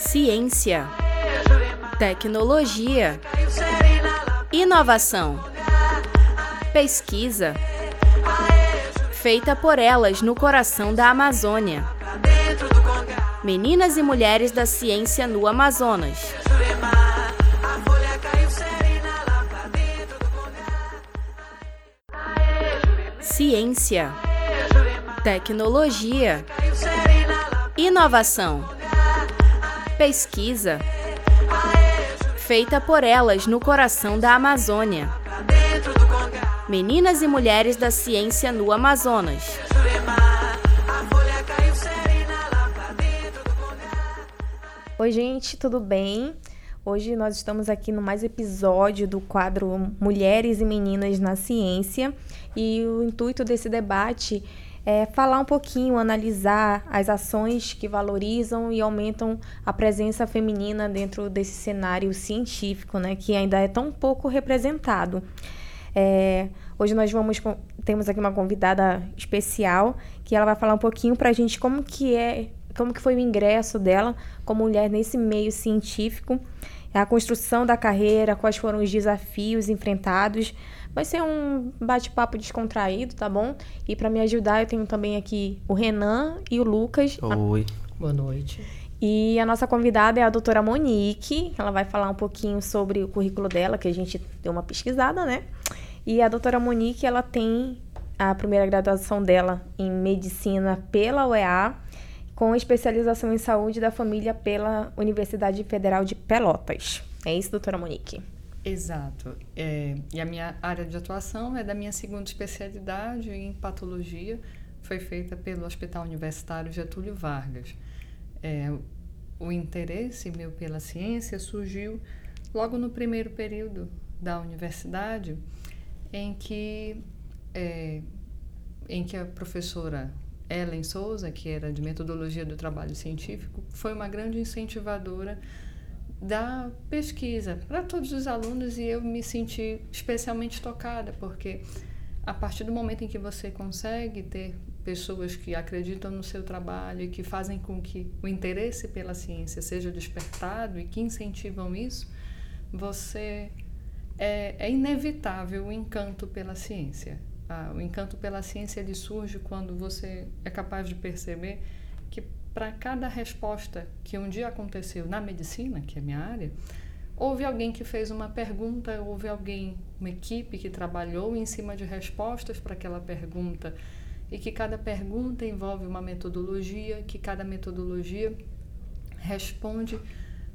Ciência, tecnologia, inovação, pesquisa, feita por elas no coração da Amazônia. Meninas e mulheres da ciência no Amazonas. Ciência, tecnologia, inovação, pesquisa, feita por elas no coração da Amazônia. Meninas e mulheres da ciência no Amazonas. Oi, gente, tudo bem? Hoje nós estamos aqui no mais episódio do quadro Mulheres e Meninas na Ciência e o intuito desse debate é falar um pouquinho, analisar as ações que valorizam e aumentam a presença feminina dentro desse cenário científico, né, que ainda é tão pouco representado. É, hoje nós vamos temos aqui uma convidada especial que ela vai falar um pouquinho para a gente como que é, como que foi o ingresso dela como mulher nesse meio científico, a construção da carreira, quais foram os desafios enfrentados Vai ser um bate-papo descontraído, tá bom? E para me ajudar, eu tenho também aqui o Renan e o Lucas. Oi. Boa noite. E a nossa convidada é a doutora Monique. Ela vai falar um pouquinho sobre o currículo dela, que a gente deu uma pesquisada, né? E a doutora Monique, ela tem a primeira graduação dela em medicina pela UEA, com especialização em saúde da família pela Universidade Federal de Pelotas. É isso, doutora Monique? Exato. É, e a minha área de atuação é da minha segunda especialidade em patologia, foi feita pelo Hospital Universitário Getúlio Vargas. É, o interesse meu pela ciência surgiu logo no primeiro período da universidade, em que, é, em que a professora Ellen Souza, que era de metodologia do trabalho científico, foi uma grande incentivadora da pesquisa para todos os alunos e eu me senti especialmente tocada, porque a partir do momento em que você consegue ter pessoas que acreditam no seu trabalho e que fazem com que o interesse pela ciência seja despertado e que incentivam isso, você é, é inevitável o encanto pela ciência. Ah, o encanto pela ciência ele surge quando você é capaz de perceber para cada resposta que um dia aconteceu na medicina, que é minha área, houve alguém que fez uma pergunta, houve alguém, uma equipe que trabalhou em cima de respostas para aquela pergunta e que cada pergunta envolve uma metodologia, que cada metodologia responde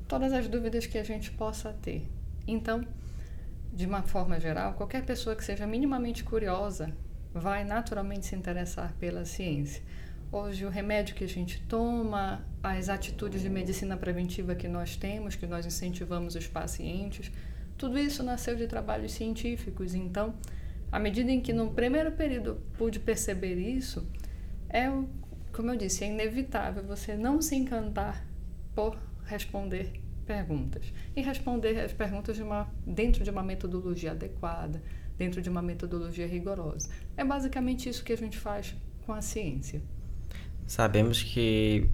todas as dúvidas que a gente possa ter. Então, de uma forma geral, qualquer pessoa que seja minimamente curiosa vai naturalmente se interessar pela ciência. Hoje, o remédio que a gente toma, as atitudes de medicina preventiva que nós temos, que nós incentivamos os pacientes, tudo isso nasceu de trabalhos científicos. Então, à medida em que no primeiro período pude perceber isso, é, como eu disse, é inevitável você não se encantar por responder perguntas. E responder as perguntas de uma, dentro de uma metodologia adequada, dentro de uma metodologia rigorosa. É basicamente isso que a gente faz com a ciência. Sabemos que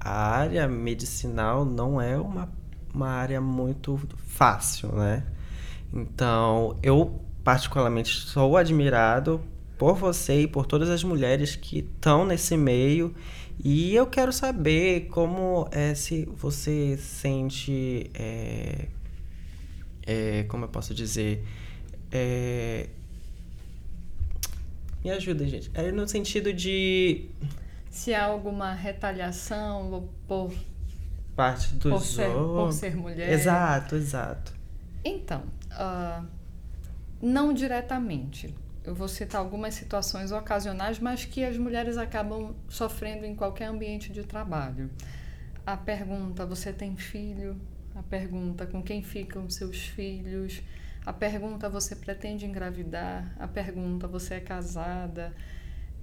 a área medicinal não é uma, uma área muito fácil, né? Então, eu particularmente sou admirado por você e por todas as mulheres que estão nesse meio e eu quero saber como é se você sente é, é, como eu posso dizer é, me ajuda gente é no sentido de se há alguma retaliação por parte dos por ser, por ser mulher. Exato, exato. Então, uh, não diretamente. Eu vou citar algumas situações ocasionais, mas que as mulheres acabam sofrendo em qualquer ambiente de trabalho. A pergunta: você tem filho? A pergunta: com quem ficam seus filhos? A pergunta: você pretende engravidar? A pergunta: você é casada?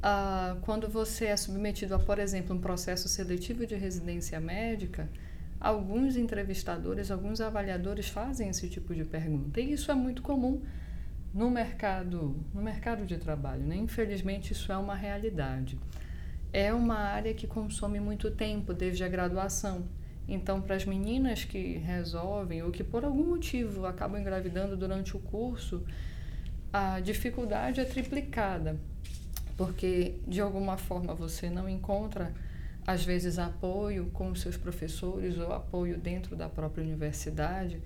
Ah, quando você é submetido a, por exemplo, um processo seletivo de residência médica, alguns entrevistadores, alguns avaliadores fazem esse tipo de pergunta. E isso é muito comum no mercado, no mercado de trabalho. Né? Infelizmente, isso é uma realidade. É uma área que consome muito tempo desde a graduação. Então, para as meninas que resolvem ou que por algum motivo acabam engravidando durante o curso, a dificuldade é triplicada, porque de alguma forma você não encontra às vezes apoio com os seus professores ou apoio dentro da própria universidade.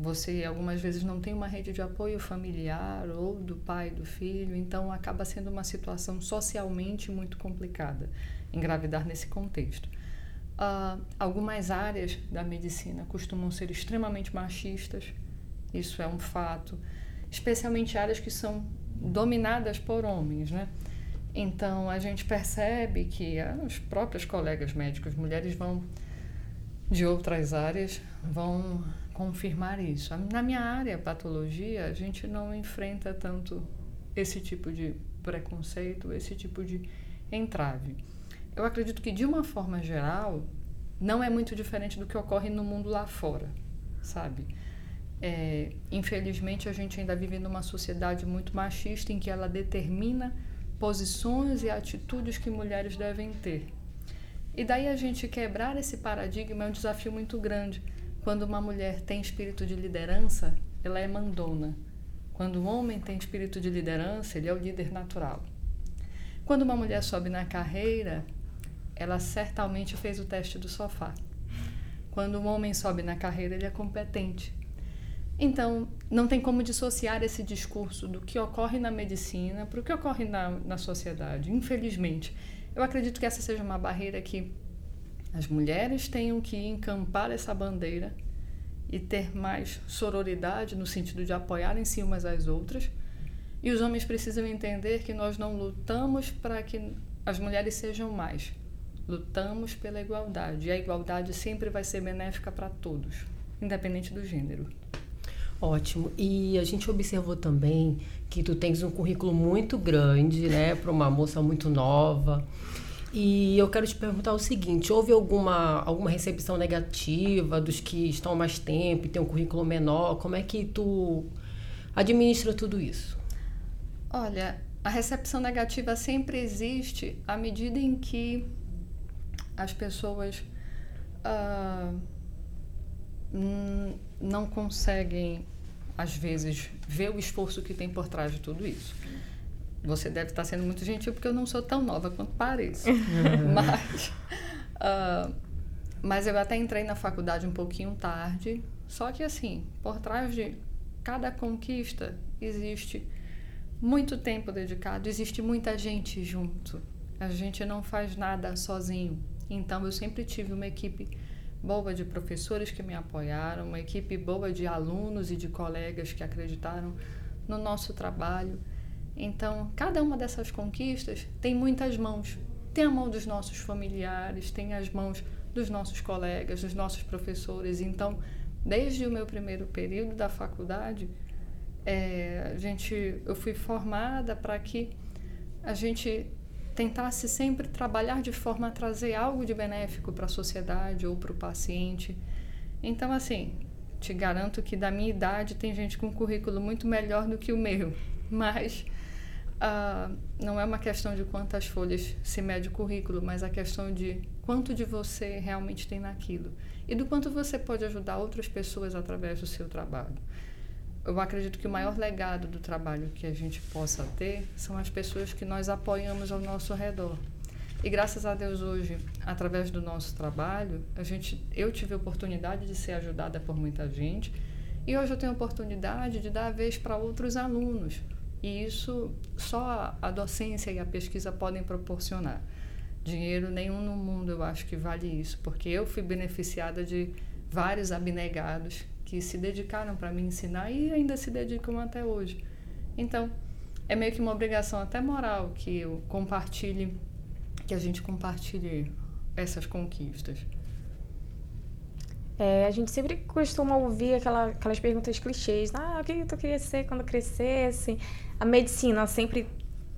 Você algumas vezes não tem uma rede de apoio familiar ou do pai, do filho, então acaba sendo uma situação socialmente muito complicada engravidar nesse contexto. Uh, algumas áreas da medicina costumam ser extremamente machistas, isso é um fato, especialmente áreas que são dominadas por homens, né? Então a gente percebe que as próprias colegas médicos mulheres vão de outras áreas vão confirmar isso. Na minha área, patologia, a gente não enfrenta tanto esse tipo de preconceito, esse tipo de entrave. Eu acredito que, de uma forma geral, não é muito diferente do que ocorre no mundo lá fora, sabe? É, infelizmente, a gente ainda vive numa sociedade muito machista em que ela determina posições e atitudes que mulheres devem ter. E daí a gente quebrar esse paradigma é um desafio muito grande. Quando uma mulher tem espírito de liderança, ela é mandona. Quando o homem tem espírito de liderança, ele é o líder natural. Quando uma mulher sobe na carreira, ela certamente fez o teste do sofá. Quando um homem sobe na carreira, ele é competente. Então, não tem como dissociar esse discurso do que ocorre na medicina para o que ocorre na, na sociedade, infelizmente. Eu acredito que essa seja uma barreira que as mulheres tenham que encampar essa bandeira e ter mais sororidade no sentido de apoiar em si umas às outras. E os homens precisam entender que nós não lutamos para que as mulheres sejam mais. Lutamos pela igualdade. E a igualdade sempre vai ser benéfica para todos, independente do gênero. Ótimo. E a gente observou também que tu tens um currículo muito grande, né, para uma moça muito nova. E eu quero te perguntar o seguinte: houve alguma, alguma recepção negativa dos que estão mais tempo e têm um currículo menor? Como é que tu administra tudo isso? Olha, a recepção negativa sempre existe à medida em que as pessoas uh, não conseguem às vezes, ver o esforço que tem por trás de tudo isso. Você deve estar sendo muito gentil porque eu não sou tão nova quanto pareço. mas, uh, mas eu até entrei na faculdade um pouquinho tarde. Só que, assim, por trás de cada conquista existe muito tempo dedicado, existe muita gente junto. A gente não faz nada sozinho. Então, eu sempre tive uma equipe boa de professores que me apoiaram, uma equipe boa de alunos e de colegas que acreditaram no nosso trabalho. Então, cada uma dessas conquistas tem muitas mãos. Tem a mão dos nossos familiares, tem as mãos dos nossos colegas, dos nossos professores. Então, desde o meu primeiro período da faculdade, é, gente, eu fui formada para que a gente tentasse sempre trabalhar de forma a trazer algo de benéfico para a sociedade ou para o paciente. Então, assim, te garanto que da minha idade tem gente com um currículo muito melhor do que o meu, mas uh, não é uma questão de quantas folhas se mede o currículo, mas a questão de quanto de você realmente tem naquilo e do quanto você pode ajudar outras pessoas através do seu trabalho eu acredito que o maior legado do trabalho que a gente possa ter são as pessoas que nós apoiamos ao nosso redor. E graças a Deus hoje, através do nosso trabalho, a gente, eu tive a oportunidade de ser ajudada por muita gente e hoje eu tenho a oportunidade de dar a vez para outros alunos. E isso só a docência e a pesquisa podem proporcionar. Dinheiro nenhum no mundo eu acho que vale isso, porque eu fui beneficiada de vários abnegados que se dedicaram para me ensinar e ainda se dedicam até hoje. Então, é meio que uma obrigação até moral que eu compartilhe, que a gente compartilhe essas conquistas. É, a gente sempre costuma ouvir aquela, aquelas perguntas clichês. Ah, o que tu queria ser quando crescesse? A medicina sempre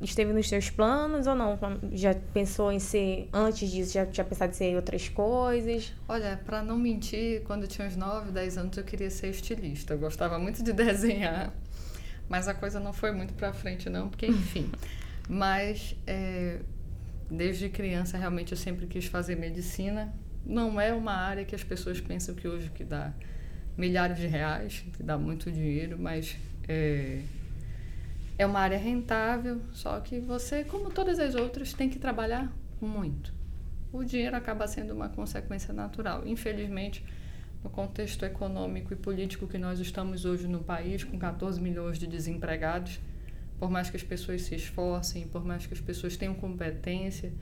esteve nos seus planos ou não? Já pensou em ser, antes disso, já tinha pensado em ser outras coisas? Olha, para não mentir, quando eu tinha uns 9, 10 anos eu queria ser estilista. Eu gostava muito de desenhar, mas a coisa não foi muito para frente não, porque enfim. mas é, desde criança realmente eu sempre quis fazer medicina não é uma área que as pessoas pensam que hoje que dá milhares de reais, que dá muito dinheiro, mas é, é uma área rentável, só que você, como todas as outras, tem que trabalhar muito. O dinheiro acaba sendo uma consequência natural. Infelizmente, no contexto econômico e político que nós estamos hoje no país, com 14 milhões de desempregados, por mais que as pessoas se esforcem, por mais que as pessoas tenham competência,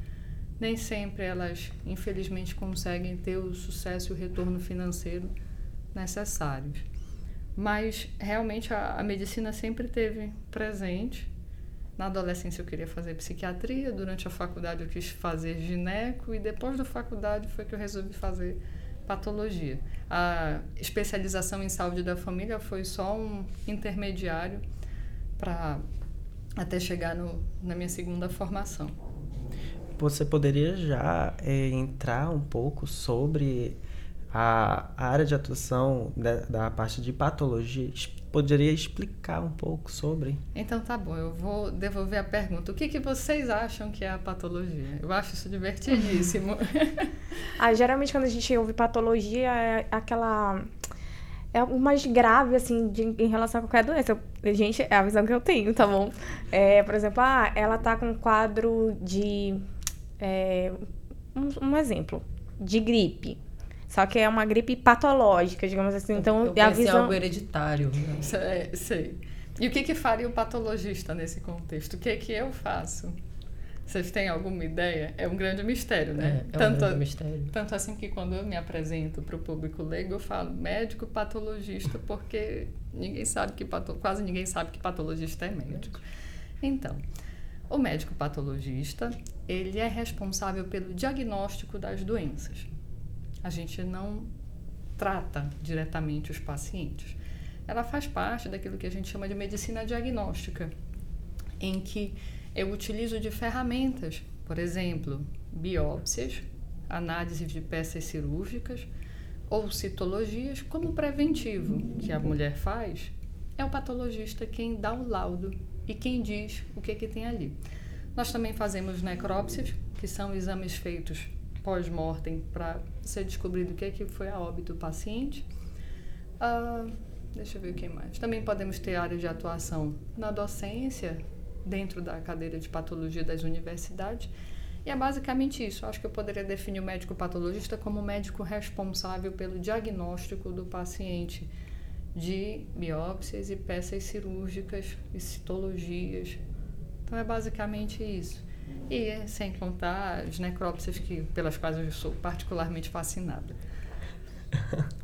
nem sempre elas, infelizmente, conseguem ter o sucesso e o retorno financeiro necessários. Mas realmente a, a medicina sempre teve presente. Na adolescência eu queria fazer psiquiatria, durante a faculdade eu quis fazer gineco e depois da faculdade foi que eu resolvi fazer patologia. A especialização em saúde da família foi só um intermediário para até chegar no, na minha segunda formação. Você poderia já é, entrar um pouco sobre a, a área de atuação da, da, parte de patologia? Poderia explicar um pouco sobre? Então tá bom, eu vou devolver a pergunta. O que, que vocês acham que é a patologia? Eu acho isso divertidíssimo. ah, geralmente quando a gente ouve patologia é aquela é o mais grave, assim, de, em relação a qualquer doença. gente, é a visão que eu tenho, tá bom? É, por exemplo, ah, ela tá com um quadro de. É, um, um, exemplo, de gripe. Só que é uma gripe patológica, digamos assim. Então, eu, a visão. algo hereditário. Né? Sei, sei. E o que, que faria o patologista nesse contexto? O que, que eu faço? Vocês têm alguma ideia? É um grande mistério, né? É, é tanto, um grande mistério. Tanto assim que quando eu me apresento para o público leigo, eu falo médico patologista, porque ninguém sabe que pato, quase ninguém sabe que patologista é médico. Então, o médico patologista, ele é responsável pelo diagnóstico das doenças. A gente não trata diretamente os pacientes. Ela faz parte daquilo que a gente chama de medicina diagnóstica, em que eu utilizo de ferramentas, por exemplo, biópsias, análise de peças cirúrgicas ou citologias como preventivo que a mulher faz, é o patologista quem dá o laudo e quem diz o que, que tem ali. Nós também fazemos necrópsias, que são exames feitos pós-mortem para ser descobrido o que, que foi a óbito do paciente. Uh, deixa eu ver o que mais. Também podemos ter áreas de atuação na docência, dentro da cadeira de patologia das universidades. E é basicamente isso. Acho que eu poderia definir o médico patologista como o médico responsável pelo diagnóstico do paciente de biópsias e peças cirúrgicas e citologias. Então é basicamente isso. E sem contar as necrópsias que, pelas quais eu sou particularmente fascinada.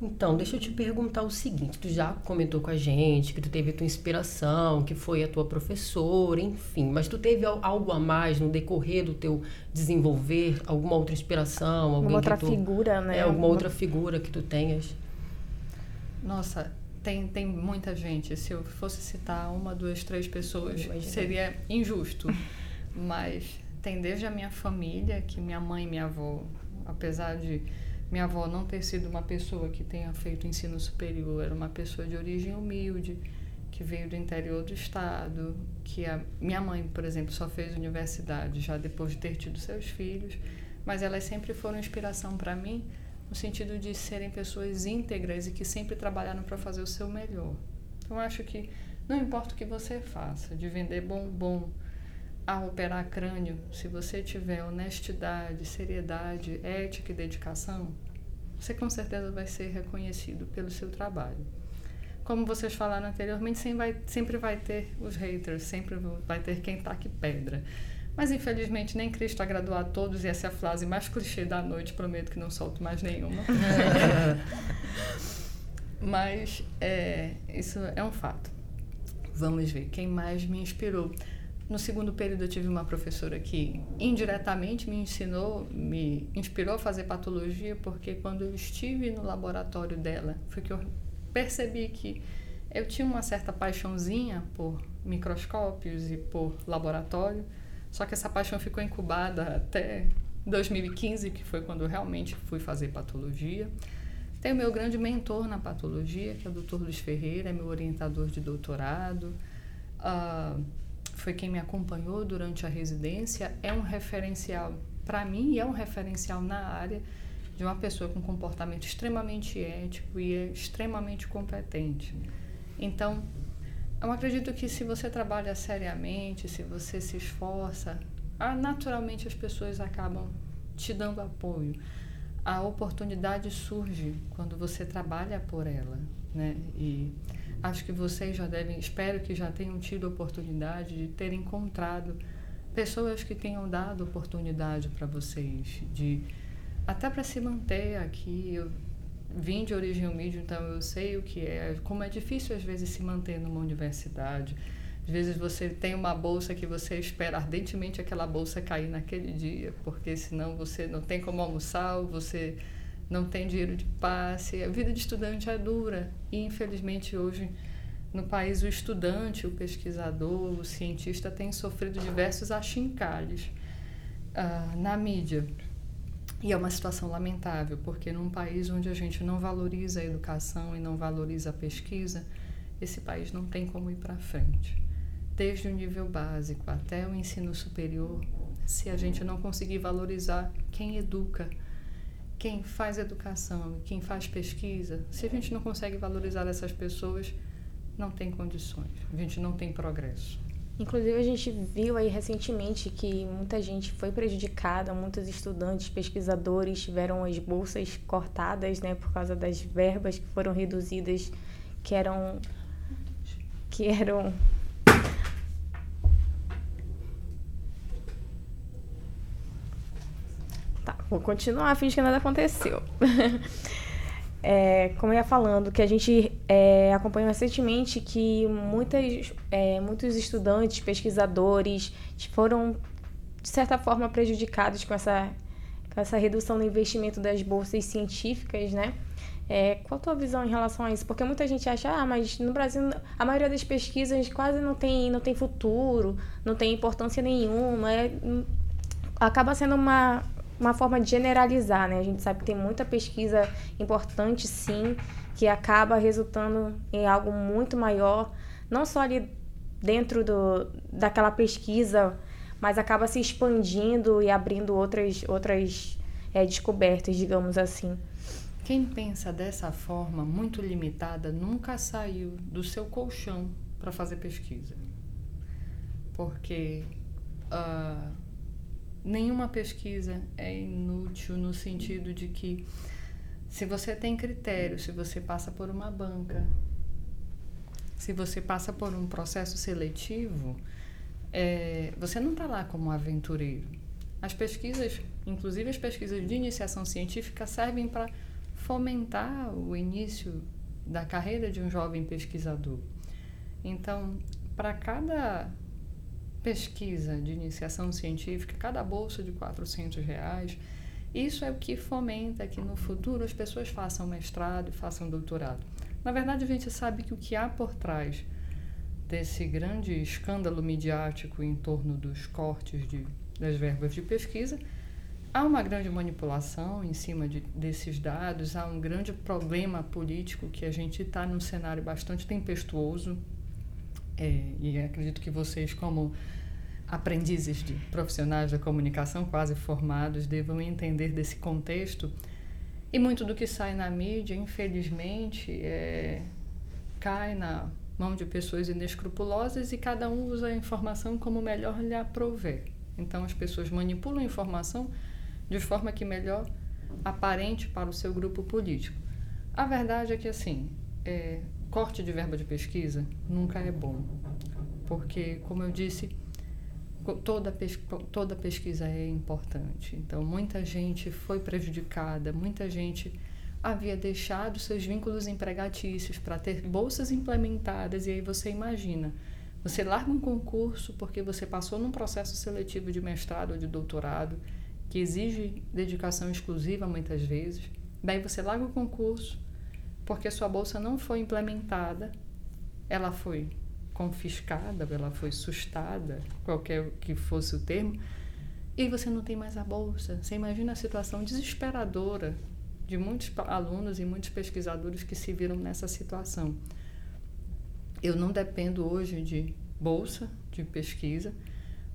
Então, deixa eu te perguntar o seguinte: tu já comentou com a gente que tu teve tua inspiração, que foi a tua professora, enfim, mas tu teve algo a mais no decorrer do teu desenvolver, alguma outra inspiração, alguma outra tu, figura, né? É, alguma outra figura que tu tenhas? Nossa, tem, tem muita gente. Se eu fosse citar uma, duas, três pessoas, seria injusto. mas tem desde a minha família, que minha mãe e minha avó, apesar de minha avó não ter sido uma pessoa que tenha feito ensino superior, era uma pessoa de origem humilde, que veio do interior do estado, que a minha mãe, por exemplo, só fez universidade já depois de ter tido seus filhos, mas elas sempre foram inspiração para mim no sentido de serem pessoas íntegras e que sempre trabalharam para fazer o seu melhor. Então acho que não importa o que você faça, de vender bombom, a operar crânio, se você tiver honestidade, seriedade, ética e dedicação, você com certeza vai ser reconhecido pelo seu trabalho. Como vocês falaram anteriormente, sempre vai, sempre vai ter os haters, sempre vai ter quem taque pedra. Mas infelizmente nem Cristo agradou a todos e essa é a frase mais clichê da noite, prometo que não solto mais nenhuma. Mas é, isso é um fato. Vamos ver quem mais me inspirou. No segundo período eu tive uma professora que indiretamente me ensinou, me inspirou a fazer patologia, porque quando eu estive no laboratório dela, foi que eu percebi que eu tinha uma certa paixãozinha por microscópios e por laboratório, só que essa paixão ficou incubada até 2015, que foi quando eu realmente fui fazer patologia. Tenho meu grande mentor na patologia, que é o Dr. Luiz Ferreira, é meu orientador de doutorado. Uh, foi quem me acompanhou durante a residência, é um referencial para mim é um referencial na área de uma pessoa com comportamento extremamente ético e é extremamente competente. Então, eu acredito que se você trabalha seriamente, se você se esforça, ah, naturalmente as pessoas acabam te dando apoio. A oportunidade surge quando você trabalha por ela, né? E acho que vocês já devem, espero que já tenham tido oportunidade de ter encontrado pessoas que tenham dado oportunidade para vocês, de até para se manter aqui. Eu vim de origem humilde, então eu sei o que é, como é difícil às vezes se manter numa universidade. Às vezes você tem uma bolsa que você espera ardentemente aquela bolsa cair naquele dia, porque senão você não tem como almoçar, você não tem dinheiro de passe. A vida de estudante é dura e infelizmente hoje no país o estudante, o pesquisador, o cientista tem sofrido diversos achincalhos uh, na mídia. E é uma situação lamentável, porque num país onde a gente não valoriza a educação e não valoriza a pesquisa, esse país não tem como ir para frente. Desde o nível básico até o ensino superior, se a gente não conseguir valorizar quem educa, quem faz educação quem faz pesquisa, se a gente não consegue valorizar essas pessoas, não tem condições, a gente não tem progresso. Inclusive, a gente viu aí recentemente que muita gente foi prejudicada, muitos estudantes, pesquisadores tiveram as bolsas cortadas, né, por causa das verbas que foram reduzidas, que eram. que eram. Vou continuar, finge que nada aconteceu. é, como eu ia falando, que a gente é, acompanhou recentemente que muitas, é, muitos estudantes, pesquisadores foram, de certa forma, prejudicados com essa, com essa redução no investimento das bolsas científicas, né? É, qual a tua visão em relação a isso? Porque muita gente acha, ah, mas no Brasil a maioria das pesquisas quase não tem, não tem futuro, não tem importância nenhuma, é, acaba sendo uma, uma forma de generalizar, né? A gente sabe que tem muita pesquisa importante, sim, que acaba resultando em algo muito maior, não só ali dentro do, daquela pesquisa, mas acaba se expandindo e abrindo outras, outras é, descobertas, digamos assim. Quem pensa dessa forma, muito limitada, nunca saiu do seu colchão para fazer pesquisa. Porque. Uh, nenhuma pesquisa é inútil no sentido de que se você tem critério, se você passa por uma banca, se você passa por um processo seletivo, é, você não está lá como aventureiro. As pesquisas, inclusive as pesquisas de iniciação científica, servem para fomentar o início da carreira de um jovem pesquisador. Então, para cada pesquisa de iniciação científica, cada bolsa de 400 reais. Isso é o que fomenta que no futuro as pessoas façam mestrado e façam doutorado. Na verdade, a gente sabe que o que há por trás desse grande escândalo midiático em torno dos cortes de, das verbas de pesquisa, há uma grande manipulação em cima de, desses dados, há um grande problema político que a gente está num cenário bastante tempestuoso. É, e acredito que vocês, como aprendizes de profissionais da comunicação quase formados devam entender desse contexto. E muito do que sai na mídia, infelizmente, é, cai na mão de pessoas inescrupulosas e cada um usa a informação como melhor lhe aprouver. Então as pessoas manipulam a informação de forma que melhor aparente para o seu grupo político. A verdade é que assim, é, corte de verba de pesquisa nunca é bom, porque como eu disse, toda, toda pesquisa é importante. Então, muita gente foi prejudicada, muita gente havia deixado seus vínculos empregatícios para ter bolsas implementadas, e aí você imagina. Você larga um concurso porque você passou num processo seletivo de mestrado ou de doutorado, que exige dedicação exclusiva muitas vezes. Daí você larga o concurso porque sua bolsa não foi implementada, ela foi confiscada, ela foi sustada, qualquer que fosse o termo, e você não tem mais a bolsa. Você imagina a situação desesperadora de muitos alunos e muitos pesquisadores que se viram nessa situação. Eu não dependo hoje de bolsa de pesquisa,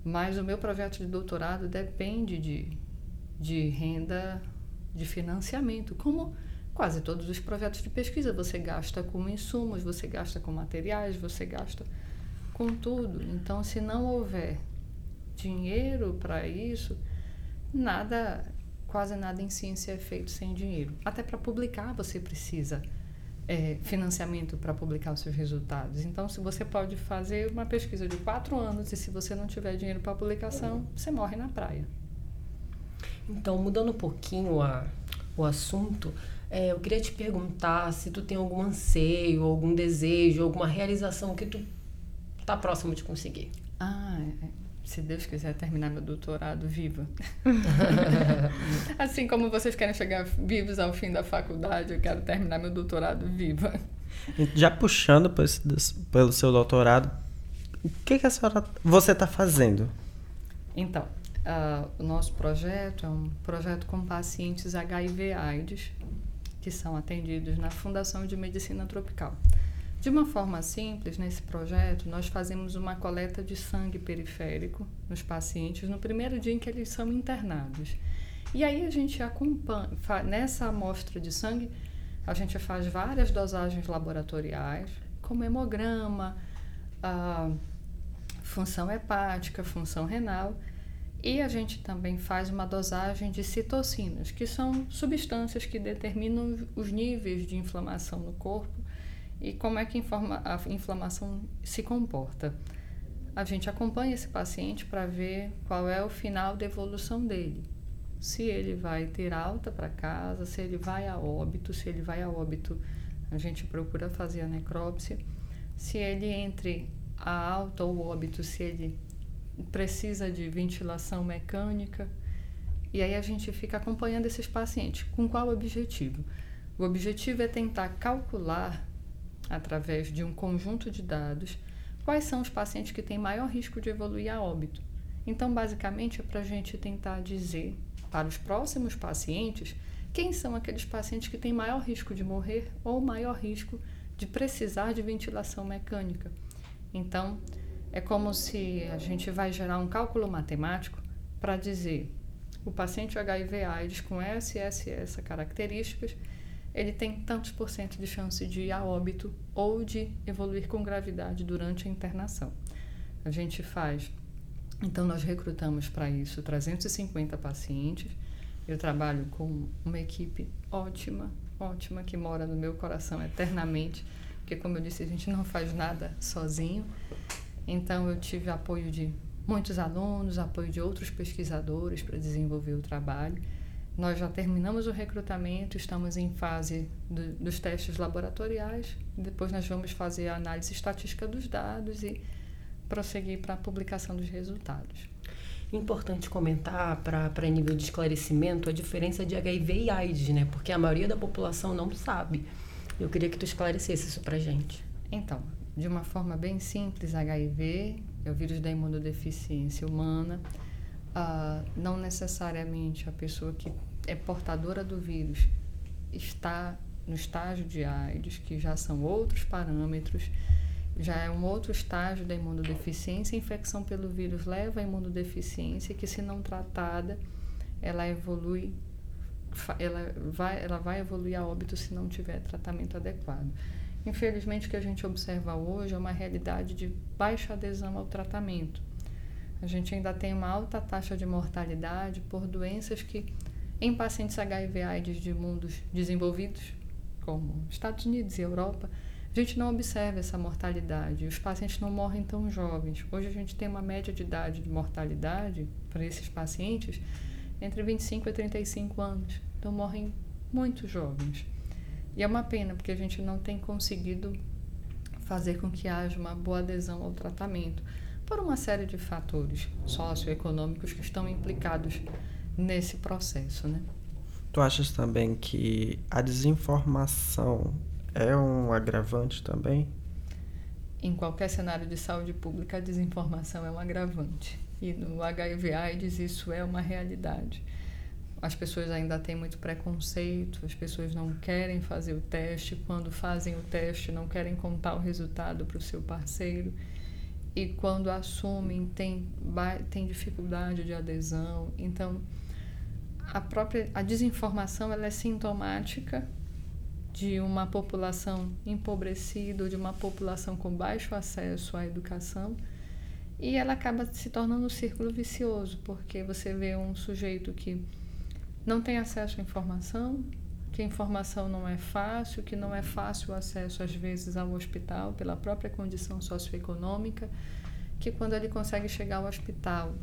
mas o meu projeto de doutorado depende de, de renda de financiamento, como quase todos os projetos de pesquisa. Você gasta com insumos, você gasta com materiais, você gasta com tudo. Então, se não houver dinheiro para isso, nada, quase nada em ciência é feito sem dinheiro. Até para publicar você precisa é, financiamento para publicar os seus resultados. Então, se você pode fazer uma pesquisa de quatro anos e se você não tiver dinheiro para publicação, você morre na praia. Então, mudando um pouquinho a, o assunto, é, eu queria te perguntar se tu tem algum anseio, algum desejo, alguma realização que tu tá próximo de conseguir. Ah, se Deus quiser terminar meu doutorado viva. assim como vocês querem chegar vivos ao fim da faculdade, eu quero terminar meu doutorado viva. Já puxando pelo seu doutorado, o que, que a senhora, você está fazendo? Então, uh, o nosso projeto é um projeto com pacientes HIV/AIDS que são atendidos na Fundação de Medicina Tropical. De uma forma simples, nesse projeto, nós fazemos uma coleta de sangue periférico nos pacientes no primeiro dia em que eles são internados. E aí a gente acompanha, nessa amostra de sangue, a gente faz várias dosagens laboratoriais, como hemograma, a função hepática, função renal, e a gente também faz uma dosagem de citocinas, que são substâncias que determinam os níveis de inflamação no corpo e como é que a inflamação se comporta. A gente acompanha esse paciente para ver qual é o final da evolução dele. Se ele vai ter alta para casa, se ele vai a óbito, se ele vai a óbito, a gente procura fazer a necrópsia. Se ele entre a alta ou óbito, se ele precisa de ventilação mecânica. E aí a gente fica acompanhando esses pacientes. Com qual objetivo? O objetivo é tentar calcular através de um conjunto de dados, quais são os pacientes que têm maior risco de evoluir a óbito. Então, basicamente, é para a gente tentar dizer para os próximos pacientes quem são aqueles pacientes que têm maior risco de morrer ou maior risco de precisar de ventilação mecânica. Então, é como se a gente vai gerar um cálculo matemático para dizer o paciente HIV/AIDS com essa e características ele tem tantos por cento de chance de ir a óbito ou de evoluir com gravidade durante a internação. A gente faz, então nós recrutamos para isso 350 pacientes. Eu trabalho com uma equipe ótima, ótima, que mora no meu coração eternamente, porque como eu disse, a gente não faz nada sozinho. Então eu tive apoio de muitos alunos, apoio de outros pesquisadores para desenvolver o trabalho. Nós já terminamos o recrutamento, estamos em fase do, dos testes laboratoriais, depois nós vamos fazer a análise estatística dos dados e prosseguir para a publicação dos resultados. Importante comentar para nível de esclarecimento a diferença de HIV e AIDS, né? Porque a maioria da população não sabe. Eu queria que tu esclarecesse isso para gente. Então, de uma forma bem simples, HIV é o vírus da imunodeficiência humana uh, não necessariamente a pessoa que é portadora do vírus está no estágio de AIDS, que já são outros parâmetros, já é um outro estágio da imunodeficiência. A infecção pelo vírus leva à imunodeficiência, que se não tratada, ela evolui, ela vai, ela vai evoluir a óbito se não tiver tratamento adequado. Infelizmente, o que a gente observa hoje é uma realidade de baixa adesão ao tratamento. A gente ainda tem uma alta taxa de mortalidade por doenças que, em pacientes HIV/AIDS de mundos desenvolvidos, como Estados Unidos e Europa, a gente não observa essa mortalidade. Os pacientes não morrem tão jovens. Hoje a gente tem uma média de idade de mortalidade para esses pacientes entre 25 e 35 anos. Então morrem muito jovens. E é uma pena, porque a gente não tem conseguido fazer com que haja uma boa adesão ao tratamento por uma série de fatores socioeconômicos que estão implicados nesse processo, né? Tu achas também que a desinformação é um agravante também? Em qualquer cenário de saúde pública, a desinformação é um agravante. E no HIV/AIDS isso é uma realidade. As pessoas ainda têm muito preconceito, as pessoas não querem fazer o teste, quando fazem o teste, não querem contar o resultado para o seu parceiro e quando assumem tem, tem dificuldade de adesão. Então, a própria a desinformação ela é sintomática de uma população empobrecida, de uma população com baixo acesso à educação, e ela acaba se tornando um círculo vicioso, porque você vê um sujeito que não tem acesso à informação, que a informação não é fácil, que não é fácil o acesso às vezes ao hospital pela própria condição socioeconômica, que quando ele consegue chegar ao hospital,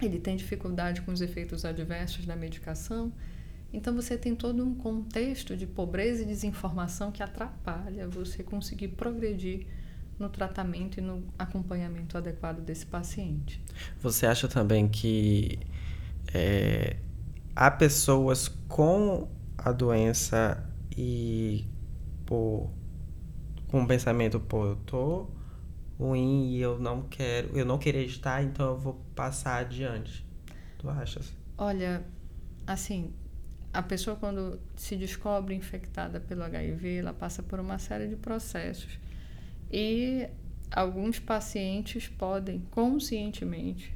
ele tem dificuldade com os efeitos adversos da medicação. Então você tem todo um contexto de pobreza e desinformação que atrapalha você conseguir progredir no tratamento e no acompanhamento adequado desse paciente. Você acha também que é, há pessoas com a doença e por com um pensamento, pô, eu tô ruim e eu não quero, eu não queria estar, então eu vou passar adiante. Tu achas? Olha, assim, a pessoa quando se descobre infectada pelo HIV, ela passa por uma série de processos. E alguns pacientes podem conscientemente,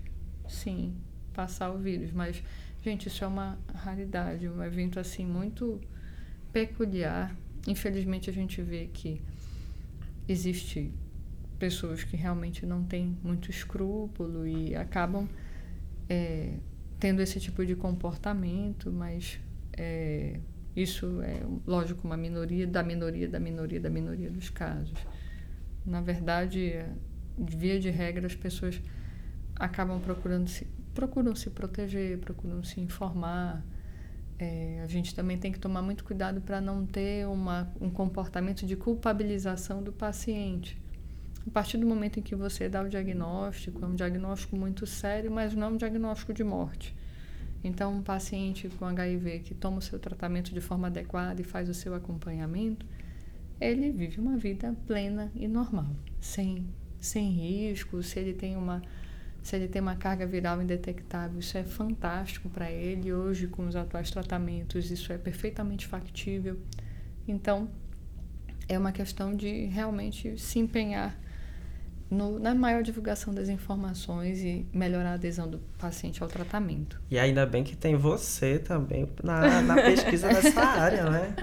sim, passar o vírus, mas gente, isso é uma raridade, um evento assim muito peculiar. Infelizmente a gente vê que existe pessoas que realmente não têm muito escrúpulo e acabam é, tendo esse tipo de comportamento, mas é, isso é, lógico, uma minoria da minoria da minoria da minoria dos casos. Na verdade, via de regra, as pessoas acabam procurando se, procuram se proteger, procuram se informar. É, a gente também tem que tomar muito cuidado para não ter uma, um comportamento de culpabilização do paciente. A partir do momento em que você dá o diagnóstico, é um diagnóstico muito sério, mas não um diagnóstico de morte. Então, um paciente com HIV que toma o seu tratamento de forma adequada e faz o seu acompanhamento, ele vive uma vida plena e normal, sem, sem risco, se ele tem uma se ele tem uma carga viral indetectável, isso é fantástico para ele. Hoje, com os atuais tratamentos, isso é perfeitamente factível. Então, é uma questão de realmente se empenhar no, na maior divulgação das informações e melhorar a adesão do paciente ao tratamento. E ainda bem que tem você também na, na pesquisa dessa área, né?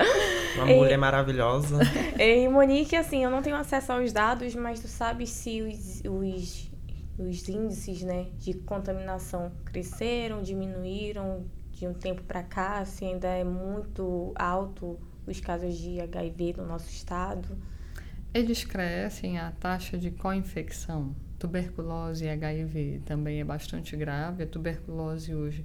Uma Ei. mulher maravilhosa. E Monique, assim, eu não tenho acesso aos dados, mas tu sabe se os, os, os índices né, de contaminação cresceram, diminuíram de um tempo para cá, se ainda é muito alto os casos de HIV no nosso estado. Eles crescem, a taxa de co-infecção, tuberculose e HIV também é bastante grave. A tuberculose hoje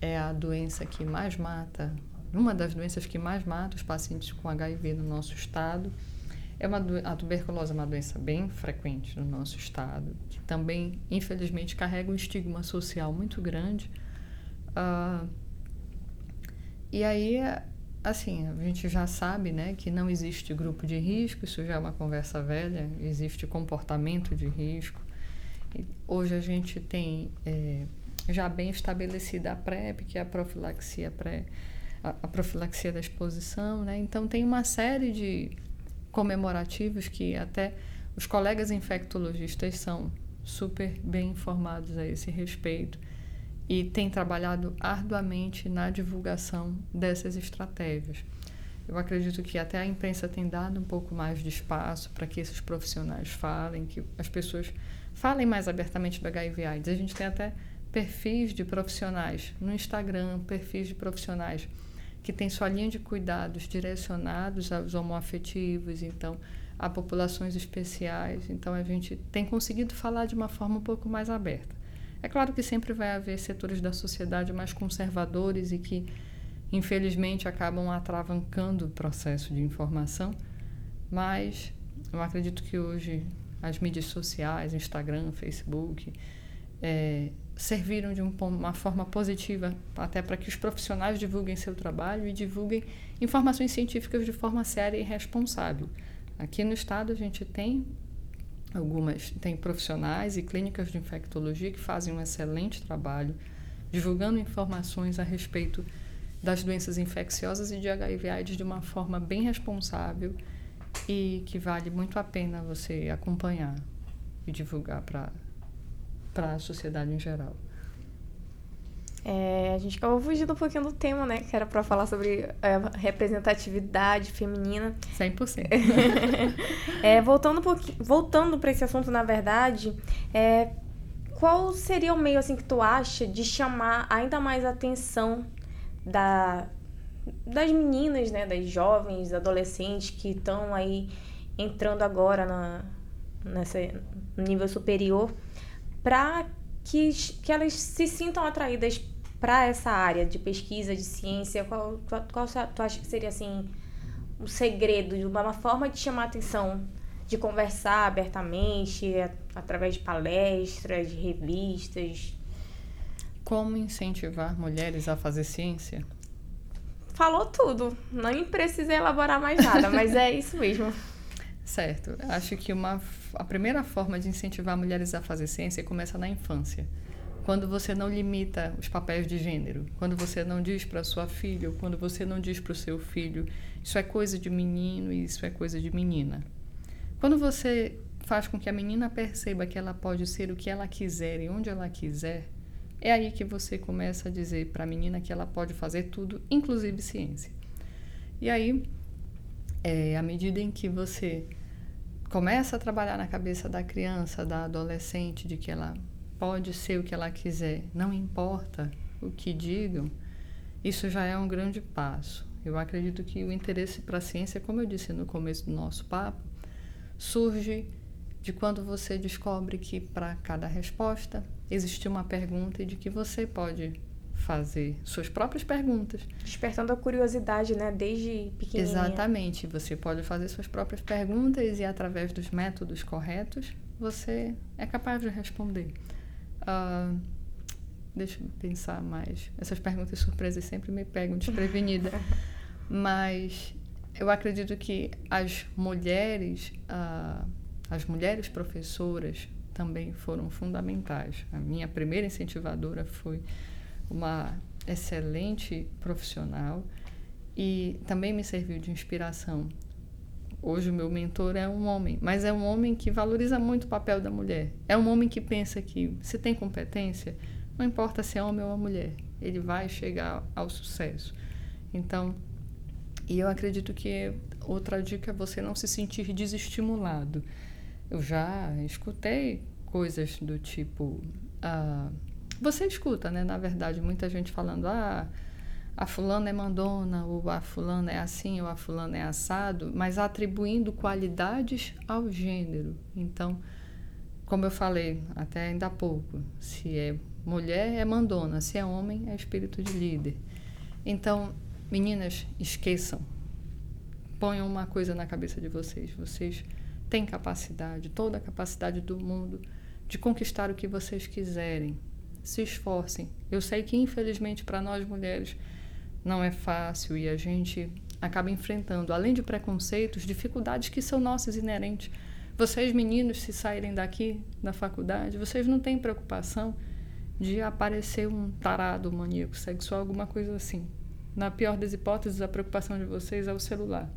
é a doença que mais mata uma das doenças que mais mata os pacientes com HIV no nosso estado. É uma, a tuberculose é uma doença bem frequente no nosso estado, que também, infelizmente, carrega um estigma social muito grande. Uh, e aí, assim, a gente já sabe né, que não existe grupo de risco, isso já é uma conversa velha, existe comportamento de risco. E hoje a gente tem é, já bem estabelecida a PrEP, que é a profilaxia pré a, a profilaxia da exposição, né? Então tem uma série de comemorativos que até os colegas infectologistas são super bem informados a esse respeito e têm trabalhado arduamente na divulgação dessas estratégias. Eu acredito que até a imprensa tem dado um pouco mais de espaço para que esses profissionais falem, que as pessoas falem mais abertamente do HIV/AIDS. A gente tem até perfis de profissionais no Instagram, perfis de profissionais que tem sua linha de cuidados direcionados aos homoafetivos, então a populações especiais. Então a gente tem conseguido falar de uma forma um pouco mais aberta. É claro que sempre vai haver setores da sociedade mais conservadores e que, infelizmente, acabam atravancando o processo de informação, mas eu acredito que hoje as mídias sociais, Instagram, Facebook, é, serviram de um, uma forma positiva até para que os profissionais divulguem seu trabalho e divulguem informações científicas de forma séria e responsável. Aqui no estado a gente tem algumas tem profissionais e clínicas de infectologia que fazem um excelente trabalho divulgando informações a respeito das doenças infecciosas e de HIV/AIDS de uma forma bem responsável e que vale muito a pena você acompanhar e divulgar para para a sociedade em geral. É, a gente acabou fugindo um pouquinho do tema, né? Que era para falar sobre é, representatividade feminina. 100%. é, voltando um voltando para esse assunto, na verdade, é, qual seria o meio assim que tu acha de chamar ainda mais a atenção da, das meninas, né, das jovens, adolescentes que estão aí entrando agora na, nessa nível superior, para que, que elas se sintam atraídas para essa área de pesquisa, de ciência? Qual, qual, qual tu acha que seria assim o segredo, uma forma de chamar a atenção, de conversar abertamente, através de palestras, de revistas? Como incentivar mulheres a fazer ciência? Falou tudo. Não precisei elaborar mais nada, mas é isso mesmo. Certo. Acho que uma, a primeira forma de incentivar mulheres a fazer ciência começa na infância. Quando você não limita os papéis de gênero, quando você não diz para sua filha, quando você não diz para o seu filho, isso é coisa de menino e isso é coisa de menina. Quando você faz com que a menina perceba que ela pode ser o que ela quiser e onde ela quiser, é aí que você começa a dizer para a menina que ela pode fazer tudo, inclusive ciência. E aí é, à medida em que você começa a trabalhar na cabeça da criança, da adolescente, de que ela pode ser o que ela quiser, não importa o que digam, isso já é um grande passo. Eu acredito que o interesse para a ciência, como eu disse no começo do nosso papo, surge de quando você descobre que para cada resposta existe uma pergunta e de que você pode fazer suas próprias perguntas. Despertando a curiosidade, né, desde pequenininha. Exatamente. Você pode fazer suas próprias perguntas e através dos métodos corretos você é capaz de responder. Uh, deixa eu pensar mais. Essas perguntas surpresas sempre me pegam desprevenida. Mas eu acredito que as mulheres, uh, as mulheres professoras também foram fundamentais. A minha primeira incentivadora foi uma excelente profissional e também me serviu de inspiração. Hoje o meu mentor é um homem, mas é um homem que valoriza muito o papel da mulher. É um homem que pensa que se tem competência, não importa se é homem ou mulher, ele vai chegar ao sucesso. Então, e eu acredito que outra dica é você não se sentir desestimulado. Eu já escutei coisas do tipo. Uh, você escuta, né? Na verdade, muita gente falando, ah, a fulana é mandona, ou a fulana é assim, ou a fulana é assado, mas atribuindo qualidades ao gênero. Então, como eu falei até ainda há pouco, se é mulher é mandona, se é homem é espírito de líder. Então, meninas, esqueçam. Ponham uma coisa na cabeça de vocês. Vocês têm capacidade, toda a capacidade do mundo de conquistar o que vocês quiserem se esforcem. Eu sei que, infelizmente, para nós mulheres não é fácil e a gente acaba enfrentando, além de preconceitos, dificuldades que são nossas inerentes. Vocês, meninos, se saírem daqui da faculdade, vocês não têm preocupação de aparecer um tarado, maníaco sexual, alguma coisa assim. Na pior das hipóteses, a preocupação de vocês é o celular.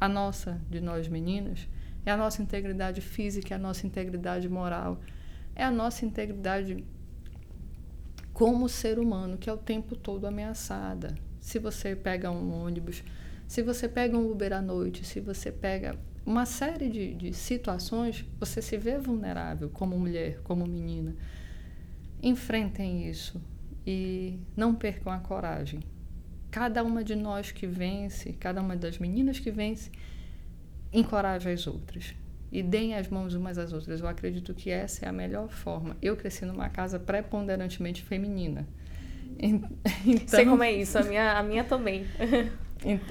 A nossa, de nós meninas, é a nossa integridade física, é a nossa integridade moral, é a nossa integridade como ser humano, que é o tempo todo ameaçada. Se você pega um ônibus, se você pega um Uber à noite, se você pega uma série de, de situações, você se vê vulnerável como mulher, como menina. Enfrentem isso e não percam a coragem. Cada uma de nós que vence, cada uma das meninas que vence, encoraja as outras e deem as mãos umas às outras. Eu acredito que essa é a melhor forma. Eu cresci numa casa preponderantemente feminina. Então, Sei como é isso, a minha, a minha também.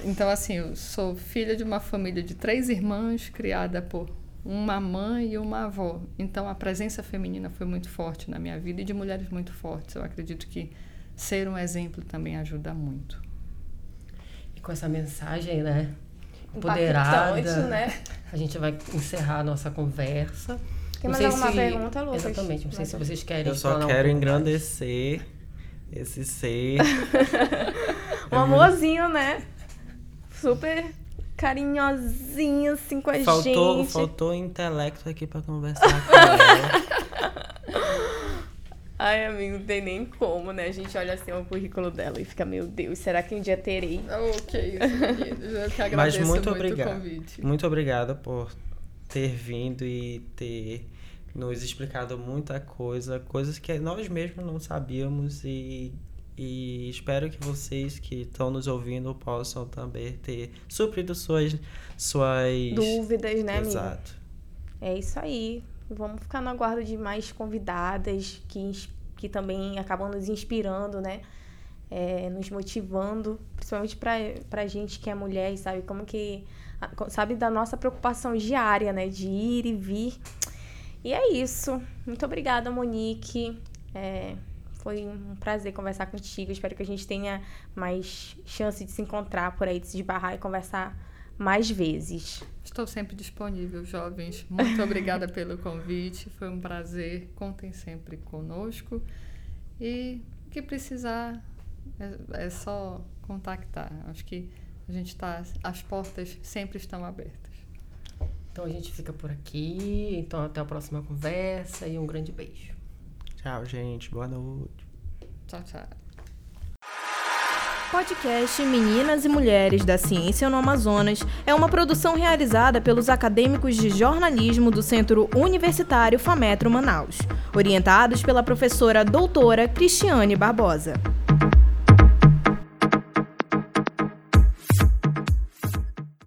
Então, assim, eu sou filha de uma família de três irmãs, criada por uma mãe e uma avó. Então, a presença feminina foi muito forte na minha vida e de mulheres muito fortes. Eu acredito que ser um exemplo também ajuda muito. E com essa mensagem, né? Empoderada. né? A gente vai encerrar a nossa conversa. Tem mais alguma se... pergunta, Lucas? Exatamente. Não sei se vocês querem. Eu só quero um engrandecer esse ser. um amorzinho, né? Super carinhosinho, assim, com a faltou, gente. Faltou intelecto aqui pra conversar com ela. Ai, amigo, não tem nem como, né? A gente olha assim o currículo dela e fica, meu Deus, será que um dia terei? Ok, isso, Eu que agradeço Mas muito, muito obrigado. o convite. Muito obrigado por ter vindo e ter nos explicado muita coisa, coisas que nós mesmos não sabíamos e, e espero que vocês que estão nos ouvindo possam também ter suprido suas suas Dúvidas, né, amigo? Exato. É isso aí. Vamos ficar no aguardo de mais convidadas que, que também acabam nos inspirando, né? É, nos motivando, principalmente pra, pra gente que é mulher sabe como que. a- Sabe da nossa preocupação diária, né? De ir e vir. E é isso. Muito obrigada, Monique. É, foi um prazer conversar contigo. Espero que a gente tenha mais chance de se encontrar por aí, de se esbarrar e conversar mais vezes. Estou sempre disponível, jovens. Muito obrigada pelo convite. Foi um prazer. Contem sempre conosco. E o que precisar, é, é só contactar. Acho que a gente está. As portas sempre estão abertas. Então a gente fica por aqui. Então até a próxima conversa e um grande beijo. Tchau, gente. Boa noite. Tchau, tchau. Podcast Meninas e Mulheres da Ciência no Amazonas é uma produção realizada pelos acadêmicos de jornalismo do Centro Universitário Fametro Manaus, orientados pela professora doutora Cristiane Barbosa.